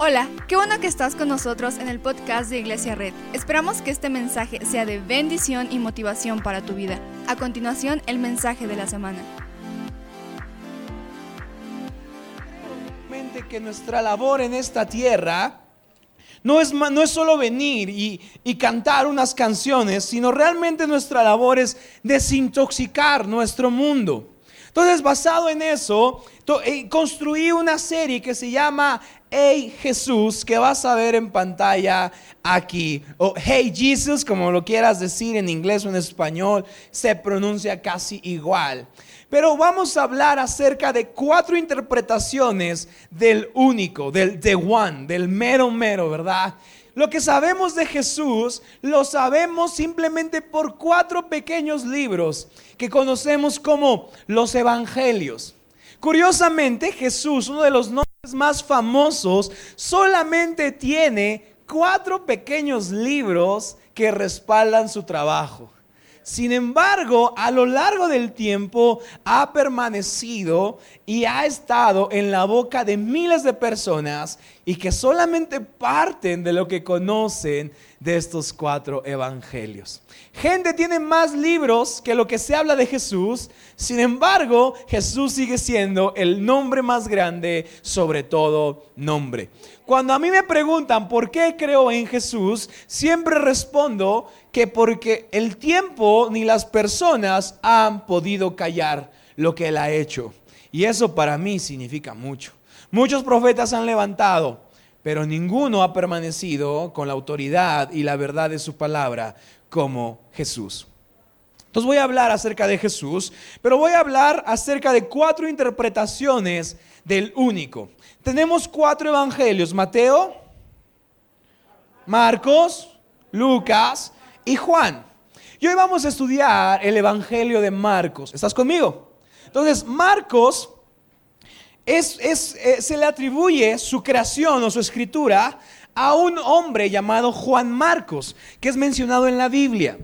Hola, qué bueno que estás con nosotros en el podcast de Iglesia Red. Esperamos que este mensaje sea de bendición y motivación para tu vida. A continuación, el mensaje de la semana. que nuestra labor en esta tierra no es, no es solo venir y, y, cantar unas canciones, sino realmente nuestra labor es desintoxicar nuestro mundo. Entonces, basado en eso, eh, construí una serie que se llama Hey Jesús, que vas a ver en pantalla aquí. O Hey Jesus, como lo quieras decir en inglés o en español, se pronuncia casi igual. Pero vamos a hablar acerca de cuatro interpretaciones del único, del the one, del mero mero, ¿verdad? Lo que sabemos de Jesús lo sabemos simplemente por cuatro pequeños libros que conocemos como los evangelios. Curiosamente, Jesús, uno de los nombres más famosos, solamente tiene cuatro pequeños libros que respaldan su trabajo. Sin embargo, a lo largo del tiempo ha permanecido y ha estado en la boca de miles de personas y que solamente parten de lo que conocen de estos cuatro evangelios. Gente tiene más libros que lo que se habla de Jesús, sin embargo, Jesús sigue siendo el nombre más grande sobre todo nombre. Cuando a mí me preguntan por qué creo en Jesús, siempre respondo que porque el tiempo ni las personas han podido callar lo que Él ha hecho. Y eso para mí significa mucho. Muchos profetas han levantado, pero ninguno ha permanecido con la autoridad y la verdad de su palabra como Jesús. Entonces voy a hablar acerca de Jesús, pero voy a hablar acerca de cuatro interpretaciones del único. Tenemos cuatro evangelios, Mateo, Marcos, Lucas y Juan. Y hoy vamos a estudiar el evangelio de Marcos. ¿Estás conmigo? Entonces, Marcos eh, se le atribuye su creación o su escritura a un hombre llamado Juan Marcos, que es mencionado en la Biblia.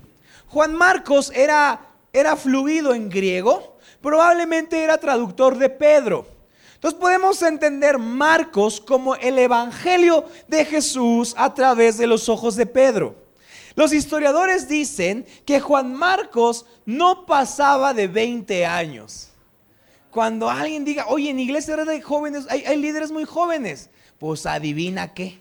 Juan Marcos era, era fluido en griego, probablemente era traductor de Pedro. Entonces podemos entender Marcos como el Evangelio de Jesús a través de los ojos de Pedro. Los historiadores dicen que Juan Marcos no pasaba de 20 años. Cuando alguien diga, oye, en iglesia de jóvenes hay, hay líderes muy jóvenes, pues adivina qué.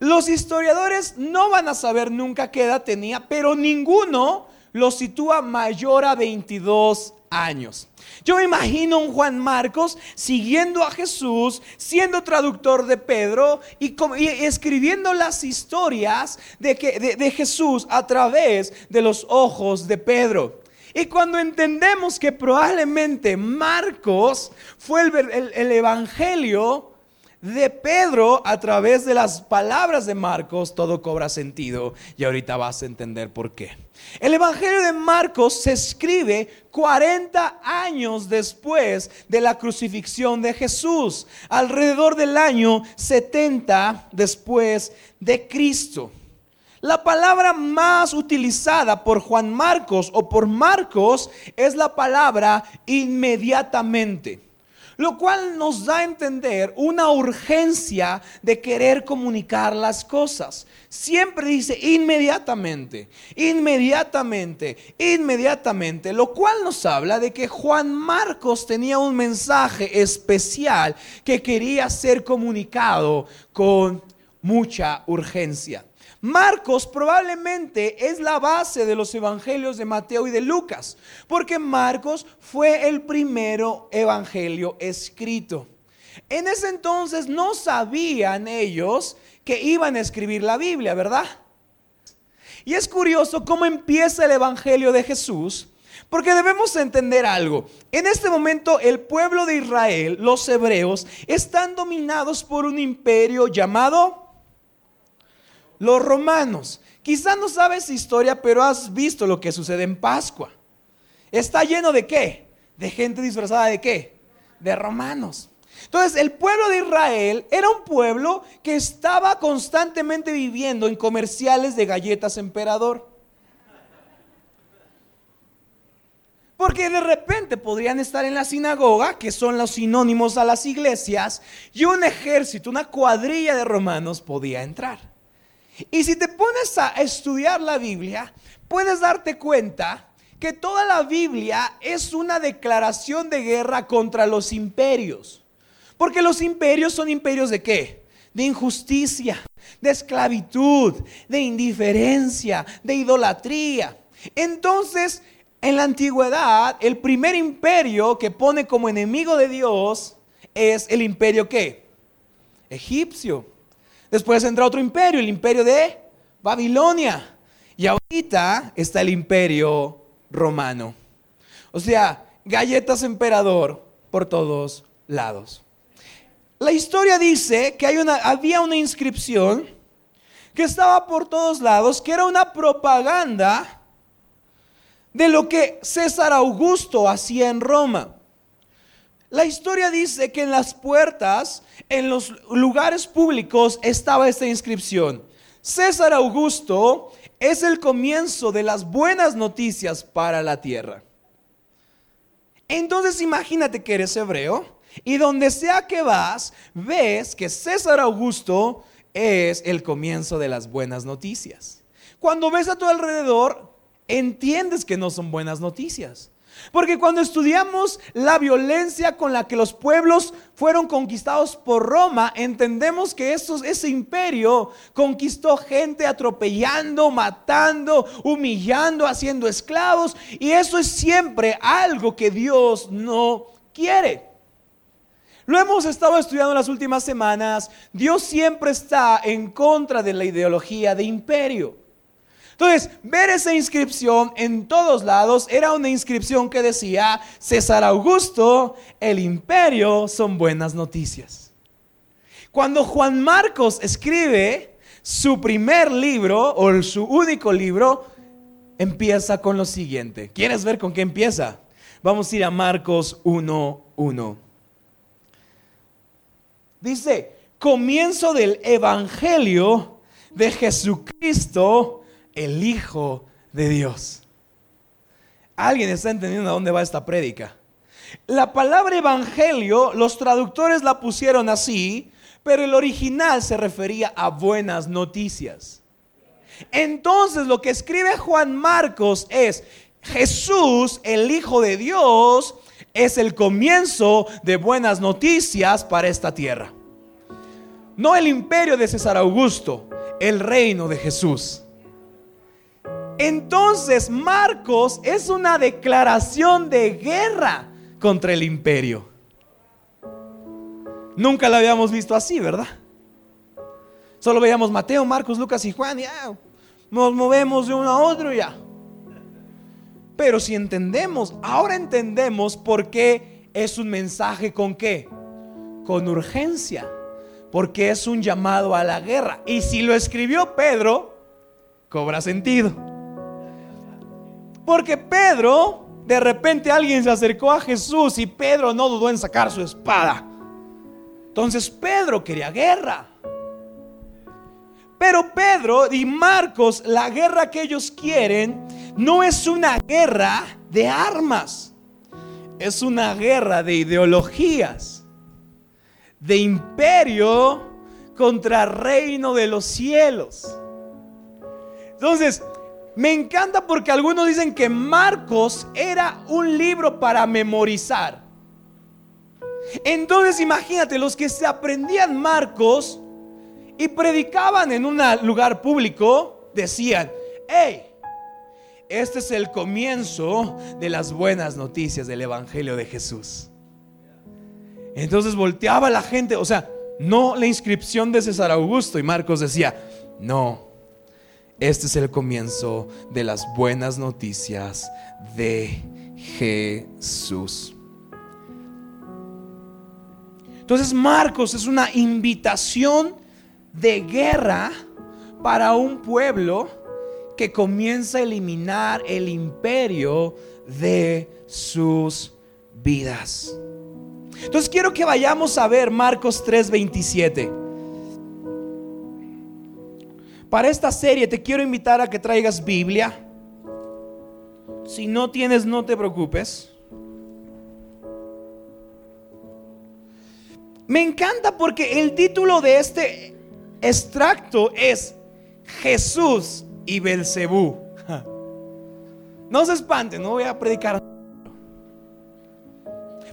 Los historiadores no van a saber nunca qué edad tenía, pero ninguno lo sitúa mayor a 22 años. Yo me imagino un Juan Marcos siguiendo a Jesús, siendo traductor de Pedro y, escribiendo las historias de, Jesús a través de los ojos de Pedro. Y cuando entendemos que probablemente Marcos fue el evangelio de Pedro a través de las palabras de Marcos, todo cobra sentido y ahorita vas a entender por qué. El Evangelio de Marcos se escribe 40 años después de la crucifixión de Jesús, alrededor del año 70 después de Cristo. La palabra más utilizada por Juan Marcos o por Marcos es la palabra inmediatamente lo cual nos da a entender una urgencia de querer comunicar las cosas. Siempre dice inmediatamente, inmediatamente, inmediatamente, lo cual nos habla de que Juan Marcos tenía un mensaje especial que quería ser comunicado con mucha urgencia. Marcos probablemente es la base de los evangelios de Mateo y de Lucas, porque Marcos fue el primero evangelio escrito. En ese entonces no sabían ellos que iban a escribir la Biblia, ¿verdad? Y es curioso cómo empieza el evangelio de Jesús, porque debemos entender algo. En este momento el pueblo de Israel, los hebreos, están dominados por un imperio llamado los romanos. Quizás no sabes historia, pero has visto lo que sucede en Pascua. Está lleno de qué? De gente disfrazada de qué? De romanos. Entonces, el pueblo de Israel era un pueblo que estaba constantemente viviendo en comerciales de galletas emperador. Porque de repente podrían estar en la sinagoga, que son los sinónimos a las iglesias, y un ejército, una cuadrilla de romanos podía entrar. Y si te pones a estudiar la Biblia, puedes darte cuenta que toda la Biblia es una declaración de guerra contra los imperios. Porque los imperios son imperios de qué? De injusticia, de esclavitud, de indiferencia, de idolatría. Entonces, en la antigüedad, el primer imperio que pone como enemigo de Dios es el imperio qué? Egipcio. Después entra otro imperio, el imperio de Babilonia. Y ahorita está el imperio romano. O sea, galletas emperador por todos lados. La historia dice que había una inscripción que estaba por todos lados, que era una propaganda de lo que César Augusto hacía en Roma. La historia dice que en las puertas, en los lugares públicos, estaba esta inscripción. César Augusto es el comienzo de las buenas noticias para la tierra. Entonces imagínate que eres hebreo y donde sea que vas, ves que César Augusto es el comienzo de las buenas noticias. Cuando ves a tu alrededor, entiendes que no son buenas noticias. Porque cuando estudiamos la violencia con la que los pueblos fueron conquistados por Roma, entendemos que ese imperio conquistó gente atropellando, matando, humillando, haciendo esclavos. Y eso es siempre algo que Dios no quiere. Lo hemos estado estudiando en las últimas semanas. Dios siempre está en contra de la ideología de imperio. Entonces, ver esa inscripción en todos lados era una inscripción que decía, César Augusto, el imperio son buenas noticias. Cuando Juan Marcos escribe su primer libro o su único libro, empieza con lo siguiente. ¿Quieres ver con qué empieza? Vamos a ir a Marcos 1.1. Dice, comienzo del Evangelio de Jesucristo, el Hijo de Dios. ¿Alguien está entendiendo a dónde va esta prédica? La palabra evangelio, los traductores la pusieron así, pero el original se refería a buenas noticias. Entonces lo que escribe Juan Marcos es, Jesús, el Hijo de Dios, es el comienzo de buenas noticias para esta tierra. No el imperio de César Augusto, el reino de Jesús. Entonces Marcos es una declaración de guerra contra el imperio. Nunca la habíamos visto así, ¿verdad? Solo veíamos Mateo, Marcos, Lucas y Juan y ya, nos movemos de uno a otro ya. Pero si entendemos, ahora entendemos por qué es un mensaje con qué? Con urgencia porque es un llamado a la guerra. Y si lo escribió Pedro, cobra sentido. Porque Pedro, de repente alguien se acercó a Jesús y Pedro no dudó en sacar su espada. Entonces Pedro quería guerra. Pero Pedro y Marcos, la guerra que ellos quieren no es una guerra de armas, es una guerra de ideologías de imperio contra reino de los cielos. Entonces, me encanta porque algunos dicen que Marcos era un libro para memorizar. Entonces imagínate, los que se aprendían Marcos y predicaban en un lugar público, decían, hey, este es el comienzo de las buenas noticias del Evangelio de Jesús. Entonces volteaba la gente, o sea, no la inscripción de César Augusto. Y Marcos decía, no, este es el comienzo de las buenas noticias de Jesús. Entonces Marcos es una invitación de guerra para un pueblo que comienza a eliminar el imperio de sus vidas. Entonces quiero que vayamos a ver Marcos 3:27. Para esta serie te quiero invitar a que traigas Biblia. Si no tienes, no te preocupes. Me encanta porque el título de este extracto es Jesús y Belcebú. No se espanten, no voy a predicar.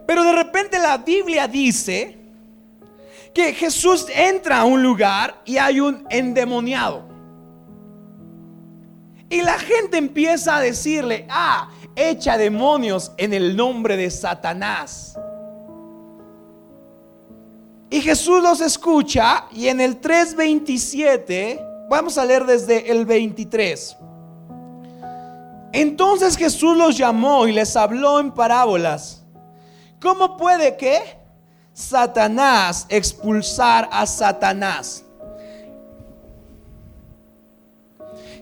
Pero de repente la Biblia dice que Jesús entra a un lugar y hay un endemoniado. Y la gente empieza a decirle, ah, echa demonios en el nombre de Satanás. Y Jesús los escucha y en el 3.27, vamos a leer desde el 23. Entonces Jesús los llamó y les habló en parábolas. ¿Cómo puede que Satanás expulsar a Satanás?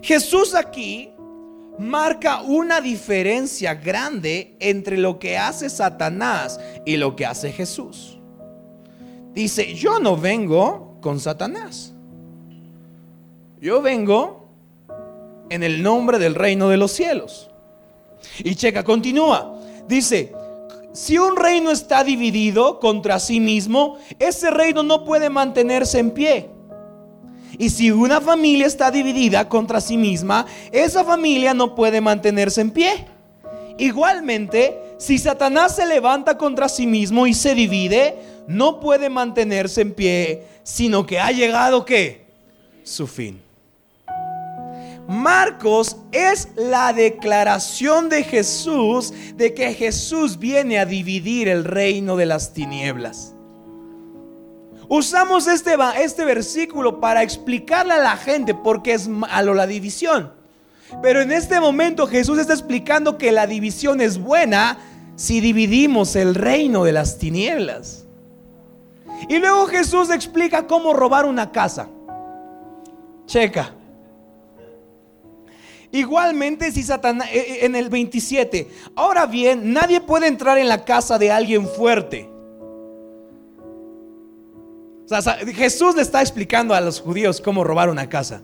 Jesús aquí marca una diferencia grande entre lo que hace Satanás y lo que hace Jesús. Dice, yo no vengo con Satanás. Yo vengo en el nombre del reino de los cielos. Y checa, continúa. Dice, si un reino está dividido contra sí mismo, ese reino no puede mantenerse en pie. Y si una familia está dividida contra sí misma, esa familia no puede mantenerse en pie. Igualmente, si Satanás se levanta contra sí mismo y se divide, no puede mantenerse en pie, sino que ha llegado que su fin. Marcos es la declaración de Jesús de que Jesús viene a dividir el reino de las tinieblas. Usamos este, este versículo para explicarle a la gente por qué es malo la división. Pero en este momento Jesús está explicando que la división es buena si dividimos el reino de las tinieblas. Y luego Jesús explica cómo robar una casa. Checa. Igualmente si Satanás, eh, eh, en el 27, ahora bien, nadie puede entrar en la casa de alguien fuerte. Jesús le está explicando a los judíos cómo robar una casa.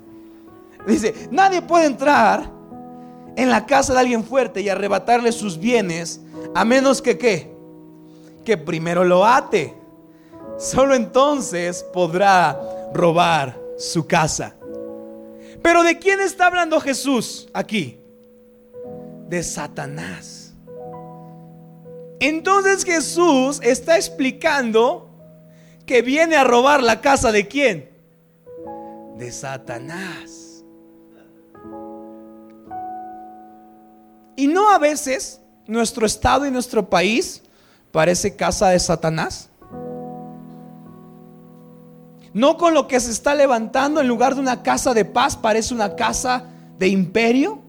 Dice, nadie puede entrar en la casa de alguien fuerte y arrebatarle sus bienes a menos que qué? Que primero lo ate. Solo entonces podrá robar su casa. Pero ¿de quién está hablando Jesús aquí? De Satanás. Entonces Jesús está explicando que viene a robar la casa de quién? De Satanás. Y no a veces nuestro estado y nuestro país parece casa de Satanás. No con lo que se está levantando en lugar de una casa de paz parece una casa de imperio.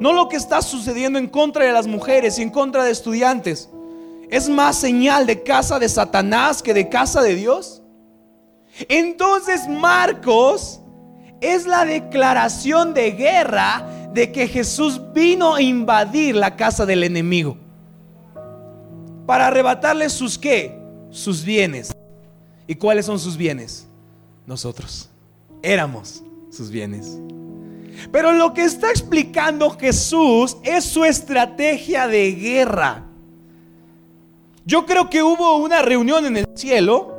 No lo que está sucediendo en contra de las mujeres y en contra de estudiantes. Es más señal de casa de Satanás que de casa de Dios. Entonces Marcos es la declaración de guerra de que Jesús vino a invadir la casa del enemigo. Para arrebatarle sus qué? Sus bienes. ¿Y cuáles son sus bienes? Nosotros. Éramos sus bienes. Pero lo que está explicando Jesús es su estrategia de guerra. Yo creo que hubo una reunión en el cielo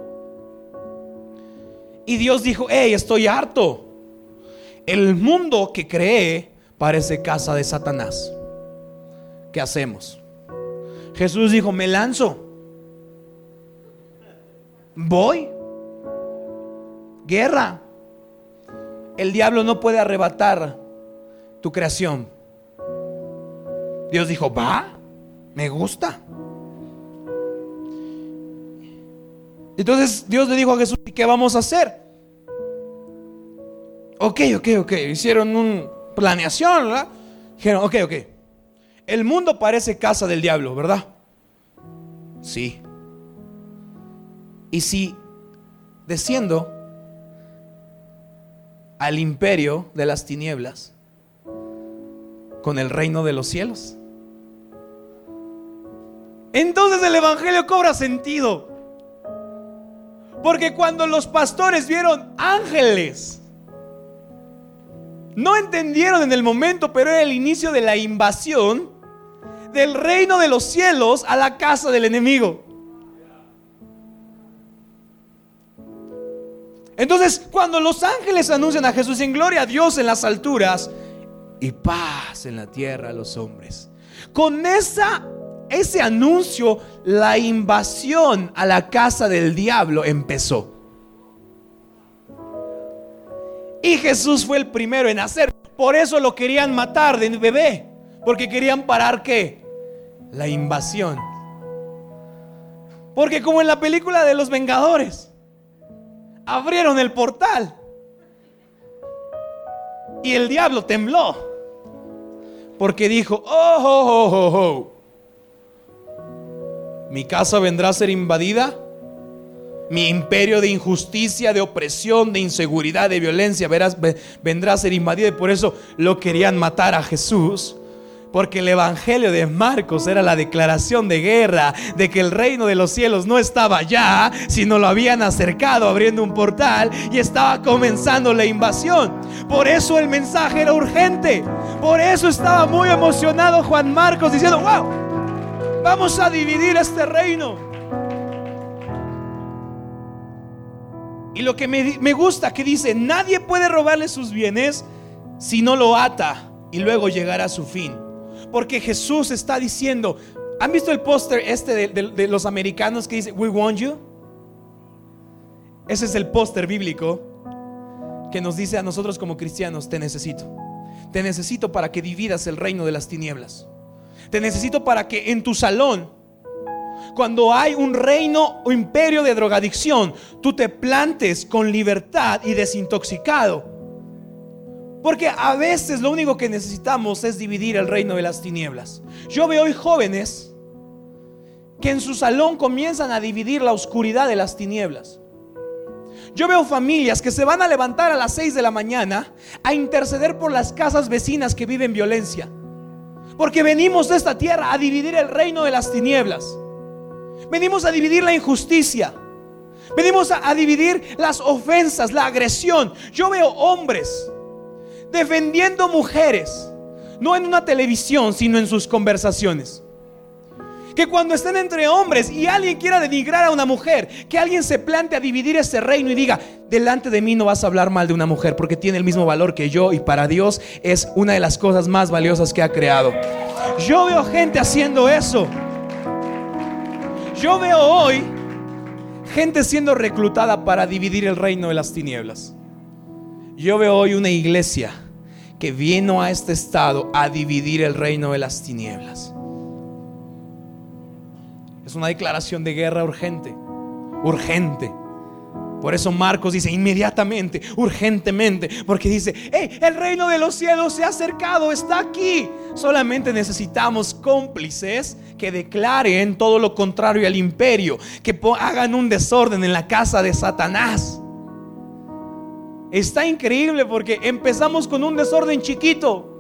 y Dios dijo, hey, estoy harto. El mundo que cree parece casa de Satanás. ¿Qué hacemos? Jesús dijo, me lanzo voy. Guerra. El diablo no puede arrebatar tu creación. Dios dijo, va, me gusta. Entonces Dios le dijo a Jesús, ¿y qué vamos a hacer? Ok, ok, ok. Hicieron una planeación, ¿verdad? Dijeron, ok, ok. El mundo parece casa del diablo, ¿verdad? Sí. Y si desciendo al imperio de las tinieblas con el reino de los cielos, entonces el Evangelio cobra sentido. Porque cuando los pastores vieron ángeles No entendieron en el momento, pero era el inicio de la invasión del reino de los cielos a la casa del enemigo. Entonces, cuando los ángeles anuncian a Jesús en gloria a Dios en las alturas y paz en la tierra a los hombres, con esa, ese anuncio, la invasión a la casa del diablo empezó. Y Jesús fue el primero en hacer. Por eso lo querían matar de bebé. Porque querían parar qué? La invasión. Porque como en la película de los Vengadores, abrieron el portal. Y el diablo tembló. Porque dijo, oh, oh, oh, oh, mi casa vendrá a ser invadida mi imperio de injusticia, de opresión, de inseguridad, de violencia verás, vendrá a ser invadido. Y por eso lo querían matar a Jesús. Porque el Evangelio de Marcos era la declaración de guerra, de que el reino de los cielos no estaba allá, sino lo habían acercado abriendo un portal y estaba comenzando la invasión. Por eso el mensaje era urgente. Por eso estaba muy emocionado Juan Marcos diciendo, wow, vamos a dividir este reino. Y lo que me, gusta que dice, nadie puede robarle sus bienes si no lo ata y luego llegar a su fin. Porque Jesús está diciendo, ¿han visto el póster este de, de, los americanos que dice, We want you? Ese es el póster bíblico que nos dice a nosotros como cristianos, te necesito. Te necesito para que dividas el reino de las tinieblas. Te necesito para que en tu salón cuando hay un reino o imperio de drogadicción, tú te plantes con libertad y desintoxicado. Porque a veces lo único que necesitamos es dividir el reino de las tinieblas. Yo veo hoy jóvenes que en su salón comienzan a dividir la oscuridad de las tinieblas. Yo veo familias que se van a levantar a las 6 de la mañana a interceder por las casas vecinas que viven violencia. Porque venimos de esta tierra a dividir el reino de las tinieblas. Venimos a dividir la injusticia. Venimos a, dividir las ofensas, la agresión. Yo veo hombres defendiendo mujeres, no en una televisión, sino en sus conversaciones. Que cuando estén entre hombres y alguien quiera denigrar a una mujer, que alguien se plante a dividir ese reino y diga, delante de mí no vas a hablar mal de una mujer porque tiene el mismo valor que yo y para Dios es una de las cosas más valiosas que ha creado. Yo veo gente haciendo eso. Yo veo hoy gente siendo reclutada para dividir el reino de las tinieblas. Yo veo hoy una iglesia que vino a este estado a dividir el reino de las tinieblas. Es una declaración de guerra urgente, urgente. Por eso Marcos dice inmediatamente, urgentemente, porque dice, hey, el reino de los cielos se ha acercado, está aquí. Solamente necesitamos cómplices que declaren todo lo contrario al imperio, que hagan un desorden en la casa de Satanás. Está increíble porque empezamos con un desorden chiquito.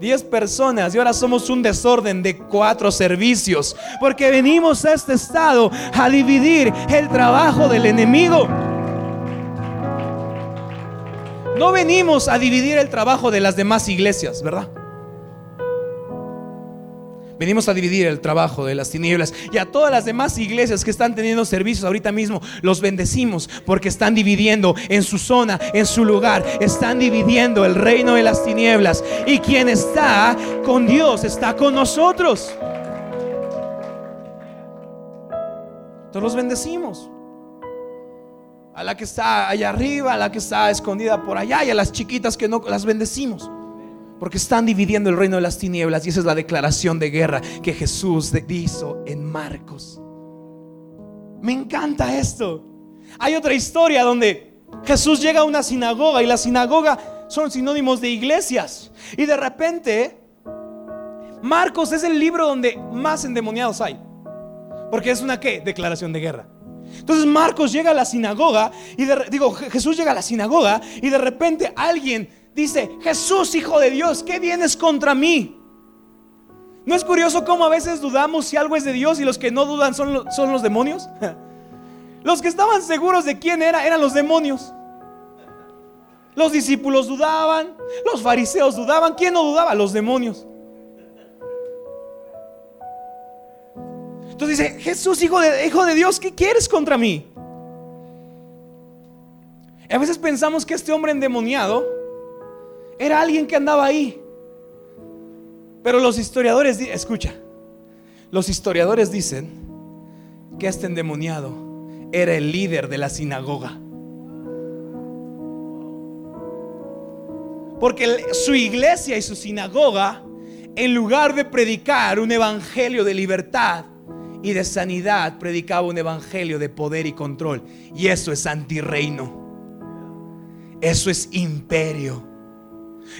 10 personas y ahora somos un desorden de cuatro servicios. Porque venimos a este estado a dividir el trabajo del enemigo. No venimos a dividir el trabajo de las demás iglesias, ¿verdad? Venimos a dividir el trabajo de las tinieblas y a todas las demás iglesias que están teniendo servicios ahorita mismo, los bendecimos porque están dividiendo en su zona, en su lugar, están dividiendo el reino de las tinieblas y quien está con Dios está con nosotros. Entonces los bendecimos. A la que está allá arriba, a la que está escondida por allá y a las chiquitas que no las bendecimos. Porque están dividiendo el reino de las tinieblas y esa es la declaración de guerra que Jesús hizo en Marcos. Me encanta esto. Hay otra historia donde Jesús llega a una sinagoga y la sinagoga son sinónimos de iglesias. Y de repente, Marcos es el libro donde más endemoniados hay. Porque es una qué? Declaración de guerra. Entonces Marcos llega a la sinagoga y digo, Jesús llega a la sinagoga y de repente alguien dice, Jesús, Hijo de Dios, ¿qué vienes contra mí? ¿No es curioso cómo a veces dudamos si algo es de Dios y los que no dudan son, son los demonios? Los que estaban seguros de quién era eran los demonios. Los discípulos dudaban, los fariseos dudaban. ¿Quién no dudaba? Los demonios. Entonces dice, Jesús, hijo de, hijo de Dios, ¿qué quieres contra mí? a veces pensamos que este hombre endemoniado era alguien que andaba ahí. Pero los historiadores, escucha, los historiadores dicen que este endemoniado era el líder de la sinagoga. Porque su iglesia y su sinagoga, en lugar de predicar un evangelio de libertad y de sanidad, predicaba un evangelio de poder y control. Y eso es antirreino. Eso es imperio.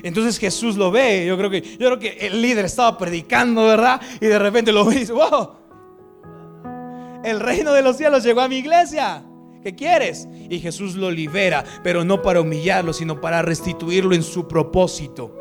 Entonces Jesús lo ve. Yo creo que, yo creo que el líder estaba predicando, ¿verdad? Y de repente lo ve y dice: Wow, el reino de los cielos llegó a mi iglesia. ¿Qué quieres? Y Jesús lo libera, pero no para humillarlo, sino para restituirlo en su propósito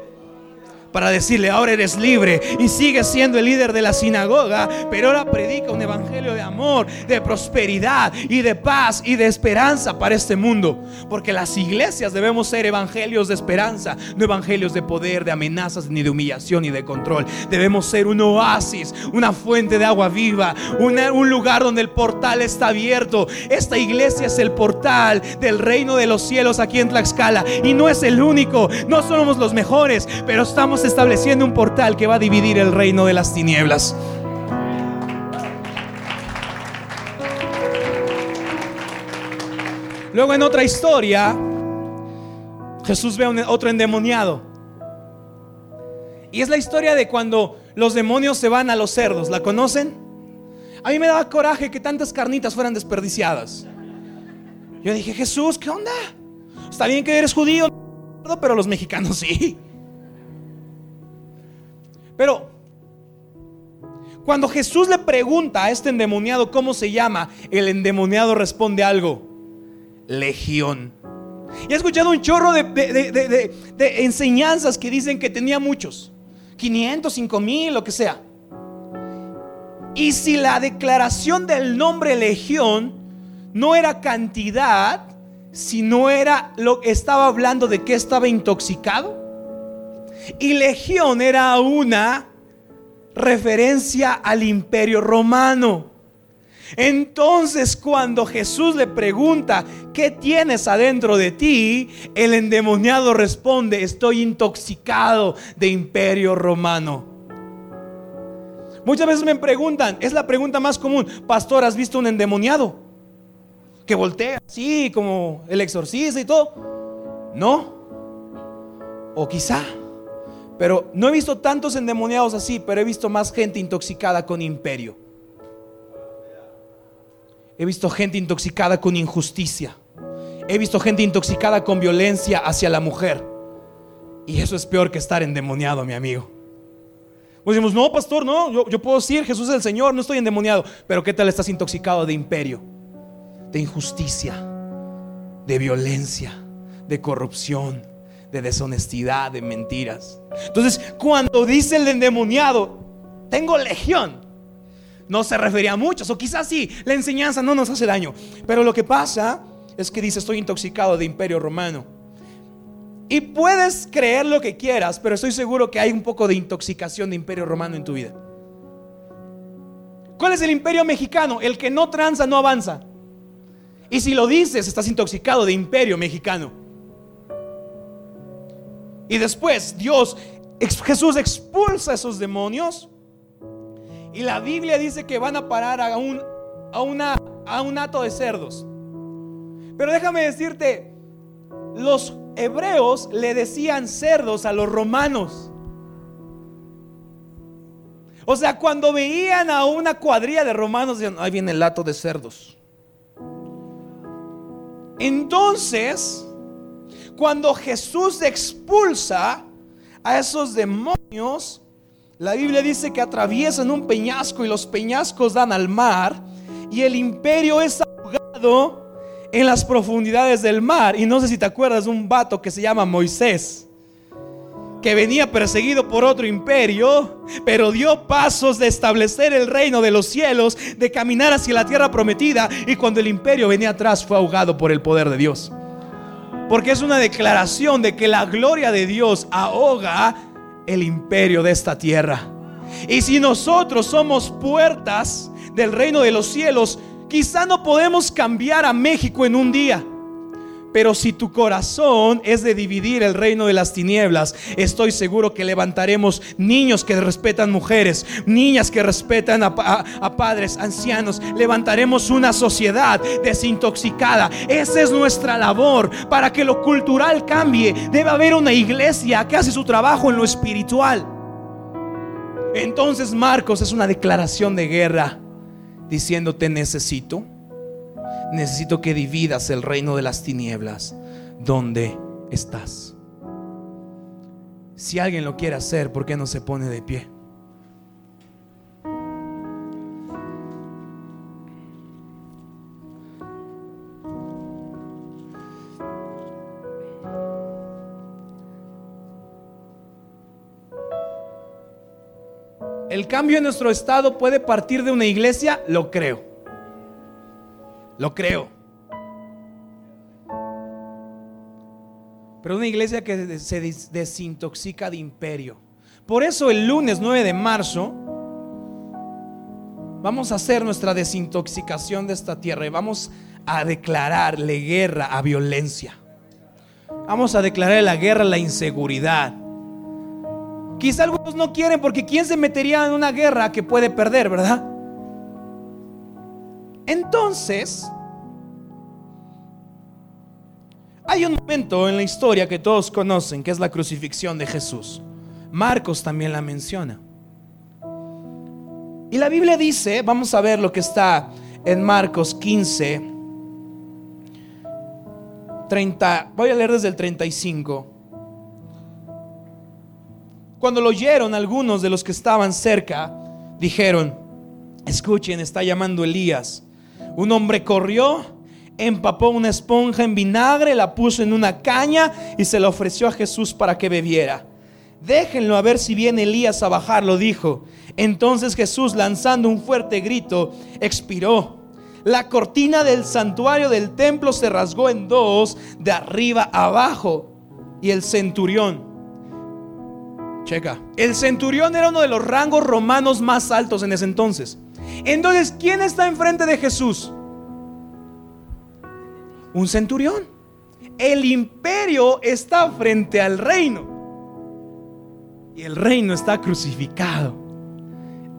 para decirle, ahora eres libre y sigues siendo el líder de la sinagoga, pero ahora predica un evangelio de amor, de prosperidad y de paz y de esperanza para este mundo. Porque las iglesias debemos ser evangelios de esperanza, no evangelios de poder, de amenazas, ni de humillación, ni de control. Debemos ser un oasis, una fuente de agua viva, un lugar donde el portal está abierto. Esta iglesia es el portal del reino de los cielos aquí en Tlaxcala y no es el único, no somos los mejores, pero estamos estableciendo un portal que va a dividir el reino de las tinieblas. Luego en otra historia, Jesús ve a otro endemoniado. Y es la historia de cuando los demonios se van a los cerdos. ¿La conocen? A mí me daba coraje que tantas carnitas fueran desperdiciadas. Yo dije, Jesús, ¿qué onda? Está bien que eres judío, pero los mexicanos sí. Pero cuando Jesús le pregunta a este endemoniado cómo se llama, el endemoniado responde algo, legión. Y he escuchado un chorro de, enseñanzas que dicen que tenía muchos, 500, 5 mil, lo que sea. Y si la declaración del nombre legión no era cantidad, si no era lo que estaba hablando de que estaba intoxicado, y legión era una referencia al imperio romano. Entonces cuando Jesús le pregunta, ¿qué tienes adentro de ti? El endemoniado responde, estoy intoxicado de imperio romano. Muchas veces me preguntan, es la pregunta más común, pastor, ¿has visto un endemoniado? Que voltea así como el exorcista y todo. No. O quizá. Pero no he visto tantos endemoniados así, pero he visto más gente intoxicada con imperio. He visto gente intoxicada con injusticia. He visto gente intoxicada con violencia hacia la mujer. Y eso es peor que estar endemoniado, mi amigo. Pues decimos, no, pastor, no, yo, yo, puedo decir, Jesús es el Señor, no estoy endemoniado. Pero ¿qué tal estás intoxicado de imperio, de injusticia, de violencia, de corrupción? De deshonestidad, de mentiras. Entonces, cuando dice el endemoniado, tengo legión, no se refería a muchos, o quizás sí, la enseñanza no nos hace daño. Pero lo que pasa es que dice, estoy intoxicado de imperio romano. Y puedes creer lo que quieras, pero estoy seguro que hay un poco de intoxicación de imperio romano en tu vida. ¿Cuál es el imperio mexicano? El que no tranza, no avanza. Y si lo dices, estás intoxicado de imperio mexicano. Y después Dios, Jesús expulsa esos demonios. Y la Biblia dice que van a parar a un, a una, a un hato de cerdos. Pero déjame decirte, los hebreos le decían cerdos a los romanos. O sea, cuando veían a una cuadrilla de romanos, decían, ahí viene el hato de cerdos. Entonces, cuando Jesús expulsa a esos demonios, la Biblia dice que atraviesan un peñasco y los peñascos dan al mar y el imperio es ahogado en las profundidades del mar. Y no sé si te acuerdas de un vato que se llama Moisés, que venía perseguido por otro imperio, pero dio pasos de establecer el reino de los cielos, de caminar hacia la tierra prometida y cuando el imperio venía atrás fue ahogado por el poder de Dios. Porque es una declaración de que la gloria de Dios ahoga el imperio de esta tierra. Y si nosotros somos puertas del reino de los cielos, quizá no podemos cambiar a México en un día. Pero si tu corazón es de dividir el reino de las tinieblas, estoy seguro que levantaremos niños que respetan mujeres, niñas que respetan a, padres, ancianos. Levantaremos una sociedad desintoxicada. Esa es nuestra labor. Para que lo cultural cambie, debe haber una iglesia que hace su trabajo en lo espiritual. Entonces Marcos es una declaración de guerra diciéndote necesito necesito que dividas el reino de las tinieblas donde estás. Si alguien lo quiere hacer, ¿por qué no se pone de pie? ¿El cambio en nuestro estado puede partir de una iglesia? Lo creo. Lo creo. Pero una iglesia que se desintoxica de imperio. Por eso el lunes 9 de marzo vamos a hacer nuestra desintoxicación de esta tierra y vamos a declararle guerra a violencia. Vamos a declarar la guerra a la inseguridad. Quizá algunos no quieren porque ¿quién se metería en una guerra que puede perder, verdad? Entonces, hay un momento en la historia que todos conocen, que es la crucifixión de Jesús. Marcos también la menciona. Y la Biblia dice, vamos a ver lo que está en Marcos 15, 30, voy a leer desde el 35. Cuando lo oyeron algunos de los que estaban cerca, dijeron, escuchen, está llamando Elías. Un hombre corrió, empapó una esponja en vinagre, la puso en una caña y se la ofreció a Jesús para que bebiera. Déjenlo a ver si viene Elías a bajarlo, dijo. Entonces Jesús, lanzando un fuerte grito, expiró. La cortina del santuario del templo se rasgó en dos, de arriba abajo. Y el centurión, checa, el centurión era uno de los rangos romanos más altos en ese entonces. Entonces, ¿quién está enfrente de Jesús? Un centurión. El imperio está frente al reino. Y el reino está crucificado.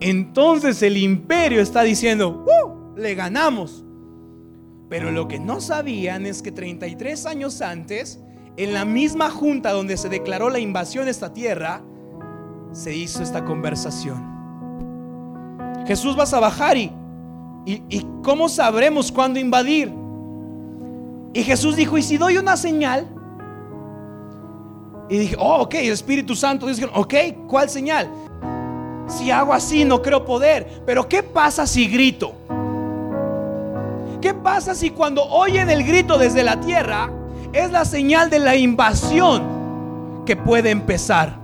Entonces el imperio está diciendo, ¡Uh! Le ganamos. Pero lo que no sabían es que 33 años antes, en la misma junta donde se declaró la invasión a esta tierra, se hizo esta conversación. Jesús vas a bajar y, y, ¿cómo sabremos cuándo invadir? Y Jesús dijo, ¿y si doy una señal? Y dije, oh, ok, el Espíritu Santo dice, ok, ¿cuál señal? Si hago así no creo poder, pero ¿qué pasa si grito? ¿Qué pasa si cuando oyen el grito desde la tierra es la señal de la invasión que puede empezar?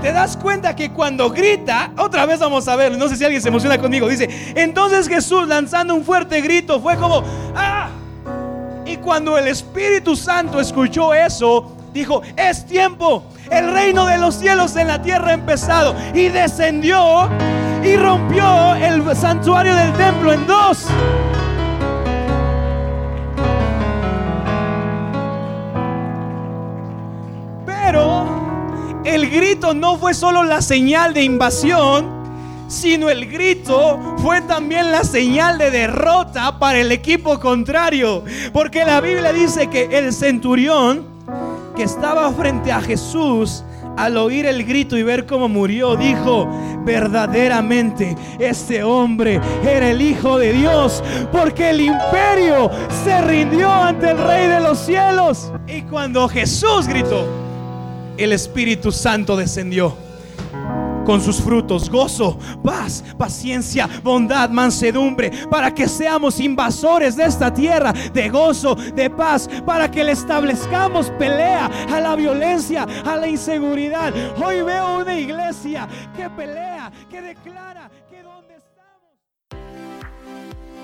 Te das cuenta que cuando grita, otra vez vamos a ver, no sé si alguien se emociona conmigo, dice, entonces Jesús lanzando un fuerte grito fue como, ¡ah! Y cuando el Espíritu Santo escuchó eso, dijo, es tiempo, el reino de los cielos en la tierra ha empezado y descendió y rompió el santuario del templo en dos. El grito no fue solo la señal de invasión, sino el grito fue también la señal de derrota para el equipo contrario. Porque la Biblia dice que el centurión que estaba frente a Jesús, al oír el grito y ver cómo murió, dijo, verdaderamente este hombre era el Hijo de Dios, porque el imperio se rindió ante el Rey de los cielos. Y cuando Jesús gritó, el Espíritu Santo descendió con sus frutos, gozo, paz, paciencia, bondad, mansedumbre, para que seamos invasores de esta tierra, de gozo, de paz, para que le establezcamos pelea a la violencia, a la inseguridad. Hoy veo una iglesia que pelea, que declara.